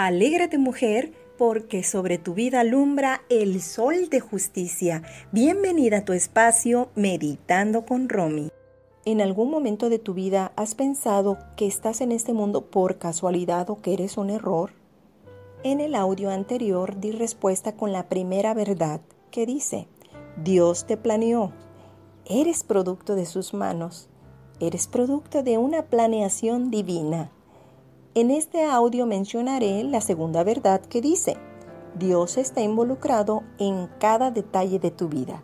Alégrate mujer, porque sobre tu vida alumbra el sol de justicia. Bienvenida a tu espacio Meditando con Romy. ¿En algún momento de tu vida has pensado que estás en este mundo por casualidad o que eres un error? En el audio anterior di respuesta con la primera verdad que dice, Dios te planeó, eres producto de sus manos, eres producto de una planeación divina. En este audio mencionaré la segunda verdad que dice, Dios está involucrado en cada detalle de tu vida.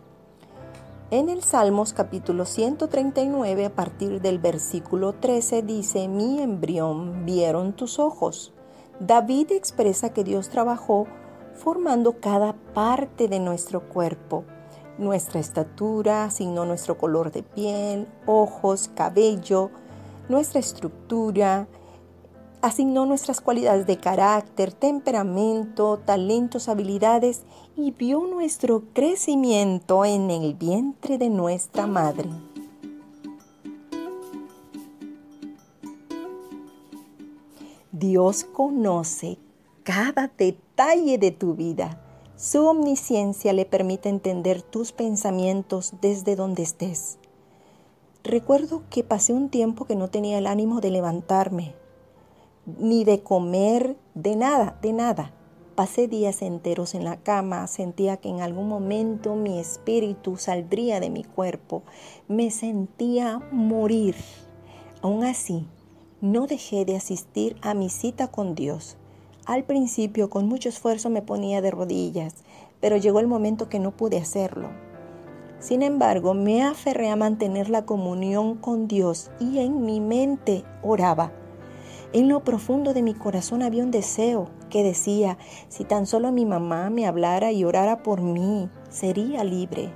En el Salmos capítulo 139 a partir del versículo 13 dice, mi embrión vieron tus ojos. David expresa que Dios trabajó formando cada parte de nuestro cuerpo. Nuestra estatura asignó nuestro color de piel, ojos, cabello, nuestra estructura, asignó nuestras cualidades de carácter, temperamento, talentos, habilidades y vio nuestro crecimiento en el vientre de nuestra madre. Dios conoce cada detalle de tu vida. Su omnisciencia le permite entender tus pensamientos desde donde estés. Recuerdo que pasé un tiempo que no tenía el ánimo de levantarme, ni de comer, de nada, de nada. Pasé días enteros en la cama, sentía que en algún momento mi espíritu saldría de mi cuerpo, me sentía morir. Aún así, no dejé de asistir a mi cita con Dios. Al principio, con mucho esfuerzo, me ponía de rodillas, pero llegó el momento que no pude hacerlo. Sin embargo, me aferré a mantener la comunión con Dios y en mi mente oraba en lo profundo de mi corazón había un deseo que decía, si tan solo mi mamá me hablara y orara por mí, sería libre.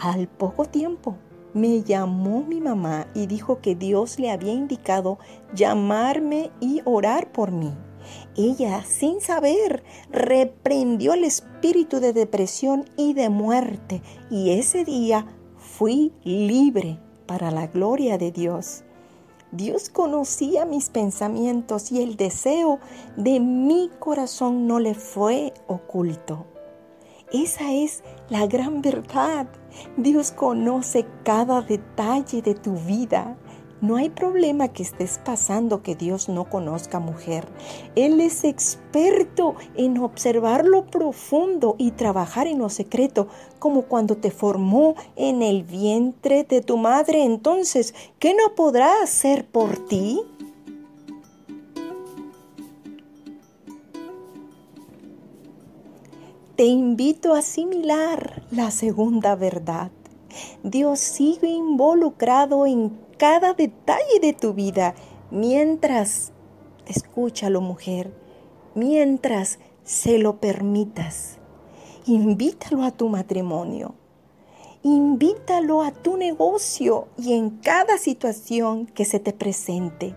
Al poco tiempo me llamó mi mamá y dijo que Dios le había indicado llamarme y orar por mí. Ella, sin saber, reprendió el espíritu de depresión y de muerte y ese día fui libre para la gloria de Dios. Dios conocía mis pensamientos y el deseo de mi corazón no le fue oculto. Esa es la gran verdad. Dios conoce cada detalle de tu vida. No hay problema que estés pasando que Dios no conozca, mujer. Él es experto en observar lo profundo y trabajar en lo secreto, como cuando te formó en el vientre de tu madre. Entonces, ¿qué no podrá hacer por ti? Te invito a asimilar la segunda verdad. Dios sigue involucrado en cada detalle de tu vida mientras, escúchalo mujer, mientras se lo permitas. Invítalo a tu matrimonio, invítalo a tu negocio y en cada situación que se te presente.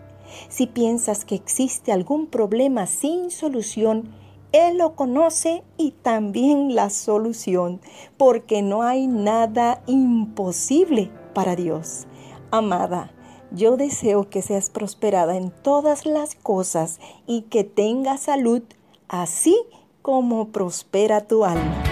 Si piensas que existe algún problema sin solución, Él lo conoce y también la solución, porque no hay nada imposible para Dios. Amada, yo deseo que seas prosperada en todas las cosas y que tengas salud, así como prospera tu alma.